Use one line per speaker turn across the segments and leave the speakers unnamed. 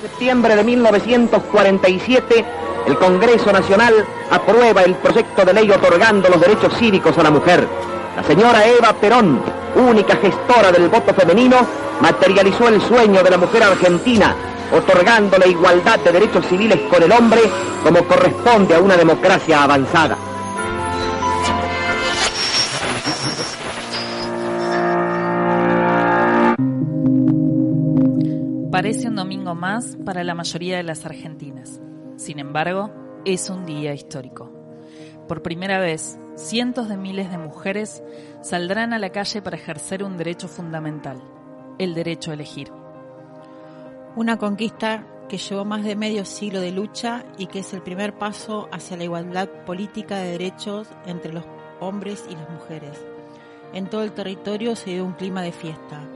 Septiembre de 1947, el Congreso Nacional aprueba el proyecto de ley otorgando los derechos cívicos a la mujer. La señora Eva Perón, única gestora del voto femenino, materializó el sueño de la mujer argentina, otorgando la igualdad de derechos civiles con el hombre como corresponde a una democracia avanzada.
Más para la mayoría de las argentinas. Sin embargo, es un día histórico. Por primera vez, cientos de miles de mujeres saldrán a la calle para ejercer un derecho fundamental, el derecho a elegir.
Una conquista que llevó más de medio siglo de lucha y que es el primer paso hacia la igualdad política de derechos entre los hombres y las mujeres. En todo el territorio se dio un clima de fiesta.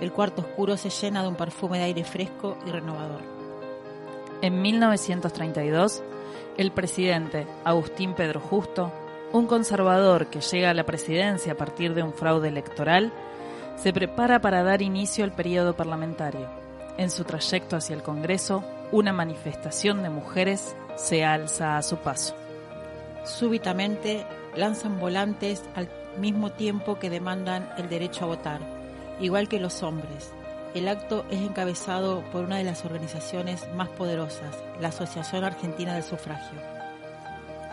El cuarto oscuro se llena de un perfume de aire fresco y renovador.
En 1932, el presidente Agustín Pedro Justo, un conservador que llega a la presidencia a partir de un fraude electoral, se prepara para dar inicio al periodo parlamentario. En su trayecto hacia el Congreso, una manifestación de mujeres se alza a su paso.
Súbitamente lanzan volantes al mismo tiempo que demandan el derecho a votar, igual que los hombres. El acto es encabezado por una de las organizaciones más poderosas, la Asociación Argentina del Sufragio.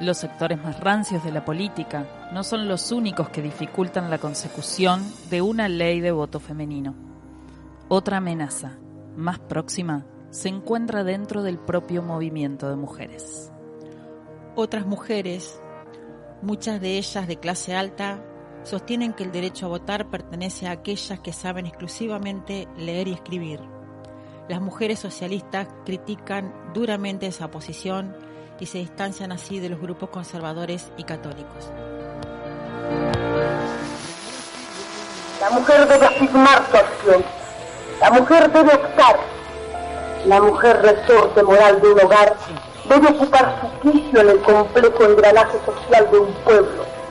Los sectores más rancios de la política no son los únicos que dificultan la consecución de una ley de voto femenino. Otra amenaza, más próxima, se encuentra dentro del propio movimiento de mujeres.
Otras mujeres, muchas de ellas de clase alta, sostienen que el derecho a votar pertenece a aquellas que saben exclusivamente leer y escribir. Las mujeres socialistas critican duramente esa posición y se distancian así de los grupos conservadores y católicos.
La mujer debe firmar su acción. La mujer debe optar. La mujer resorte moral de un hogar debe ocupar su quicio en el complejo engranaje social de un pueblo.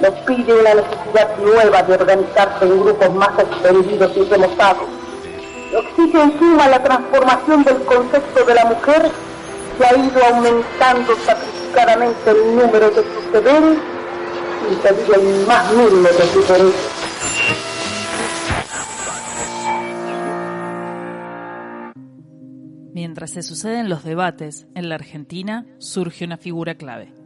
Nos pide una necesidad nueva de organizarse en grupos más extendidos y remotados. Nos exige encima la transformación del concepto de la mujer que ha ido aumentando sacrificadamente el número de sus deberes y pedir el más mínimo de sus derechos.
Mientras se suceden los debates, en la Argentina surge una figura clave.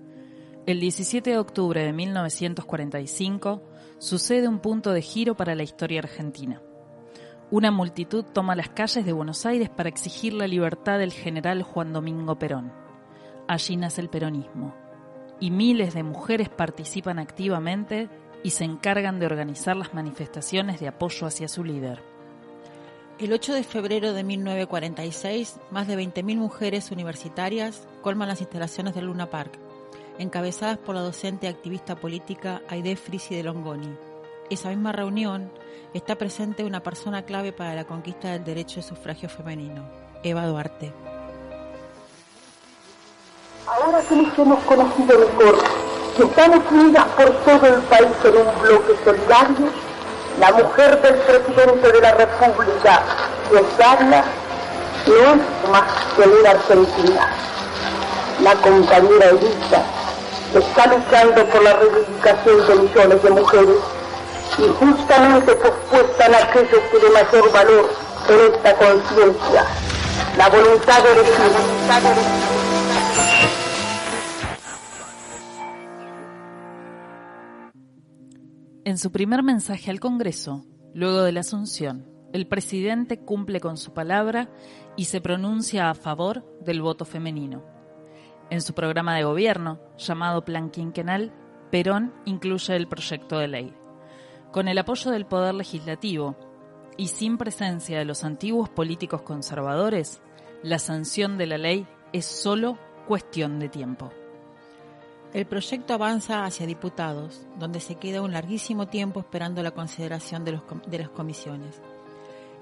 El 17 de octubre de 1945 sucede un punto de giro para la historia argentina. Una multitud toma las calles de Buenos Aires para exigir la libertad del general Juan Domingo Perón. Allí nace el peronismo, y miles de mujeres participan activamente y se encargan de organizar las manifestaciones de apoyo hacia su líder.
El 8 de febrero de 1946, más de 20.000 mujeres universitarias colman las instalaciones del Luna Park, encabezadas por la docente y activista política Aide Frisi de Longoni. Esa misma reunión está presente una persona clave para la conquista del derecho de sufragio femenino, Eva Duarte.
Ahora que nos hemos conocido mejor, que estamos unidas por todo el país en un bloque solidario, la mujer del presidente de la República, Rosaria, no es más que una argentina. La compañera Elisa está luchando por la reivindicación de millones de mujeres y justamente pospuesta en aquello que de mayor valor en esta conciencia, la voluntad de elegir.
En su primer mensaje al Congreso, luego de la Asunción, el presidente cumple con su palabra y se pronuncia a favor del voto femenino. En su programa de gobierno, llamado Plan Quinquenal, Perón incluye el proyecto de ley. Con el apoyo del Poder Legislativo, y sin presencia de los antiguos políticos conservadores, la sanción de la ley es solo cuestión de tiempo.
El proyecto avanza hacia diputados, donde se queda un larguísimo tiempo esperando la consideración de, de las comisiones.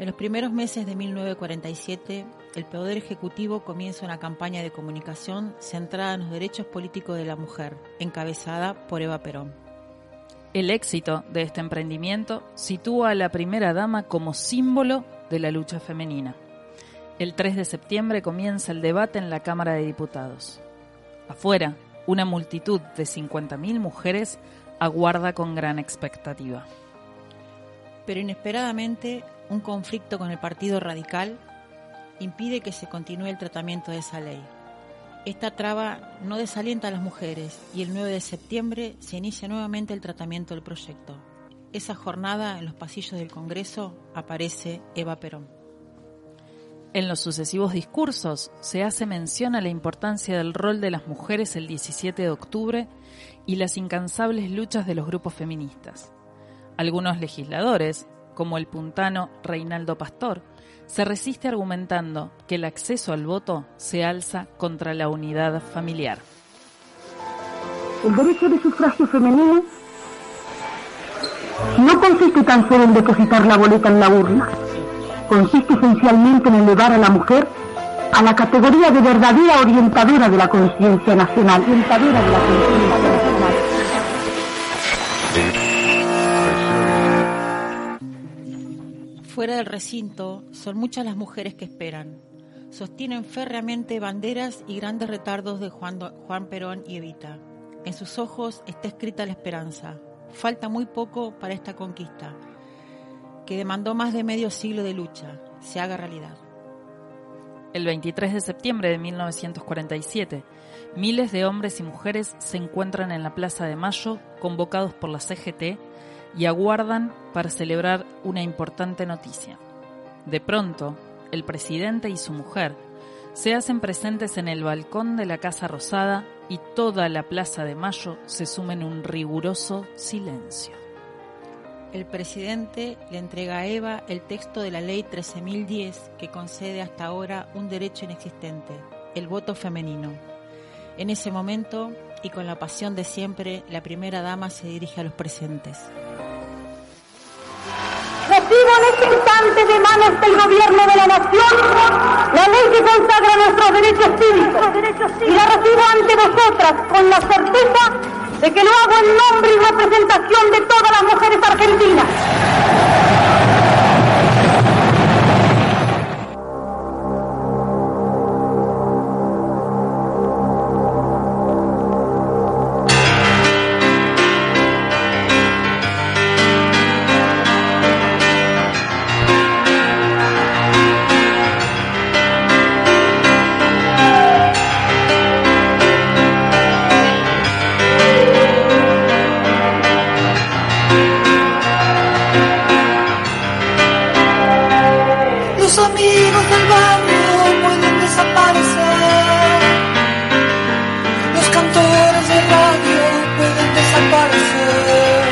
En los primeros meses de 1947, el Poder Ejecutivo comienza una campaña de comunicación centrada en los derechos políticos de la mujer, encabezada por Eva Perón.
El éxito de este emprendimiento sitúa a la primera dama como símbolo de la lucha femenina. El 3 de septiembre comienza el debate en la Cámara de Diputados. Afuera, una multitud de 50.000 mujeres aguarda con gran expectativa.
Pero inesperadamente, un conflicto con el Partido Radical impide que se continúe el tratamiento de esa ley. Esta traba no desalienta a las mujeres y el 9 de septiembre se inicia nuevamente el tratamiento del proyecto. Esa jornada en los pasillos del Congreso aparece Eva Perón.
En los sucesivos discursos se hace mención a la importancia del rol de las mujeres el 17 de octubre y las incansables luchas de los grupos feministas. Algunos legisladores, como el puntano Reinaldo Pastor, se resiste argumentando que el acceso al voto se alza contra la unidad familiar.
El derecho de sufragio femenino no consiste tan solo en depositar la boleta en la urna, consiste esencialmente en elevar a la mujer a la categoría de verdadera orientadora de la conciencia nacional, orientadora de la conciencia nacional.
Fuera del recinto son muchas las mujeres que esperan. Sostienen férreamente banderas y grandes retardos de Juan, Perón y Evita. En sus ojos está escrita la esperanza. Falta muy poco para esta conquista, que demandó más de medio siglo de lucha, se haga realidad.
El 23 de septiembre de 1947, miles de hombres y mujeres se encuentran en la Plaza de Mayo, convocados por la CGT y aguardan para celebrar una importante noticia. De pronto, el presidente y su mujer se hacen presentes en el balcón de la Casa Rosada y toda la Plaza de Mayo se suma en un riguroso silencio.
El presidente le entrega a Eva el texto de la ley 13.010 que concede hasta ahora un derecho inexistente, el voto femenino. En ese momento, y con la pasión de siempre, la primera dama se dirige a los presentes.
Recibo en este instante de manos del gobierno de la nación la ley que consagra nuestros derechos cívicos y la recibo ante vosotras con la certeza de que lo hago en nombre y representación de todas las mujeres argentinas.
Los amigos del barrio pueden desaparecer. Los cantores de radio pueden desaparecer.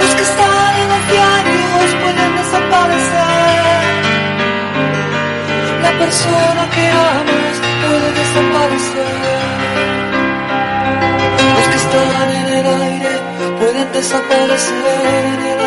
Los que están en los diarios pueden desaparecer. La persona que amas puede desaparecer. Los que están en el aire pueden desaparecer en el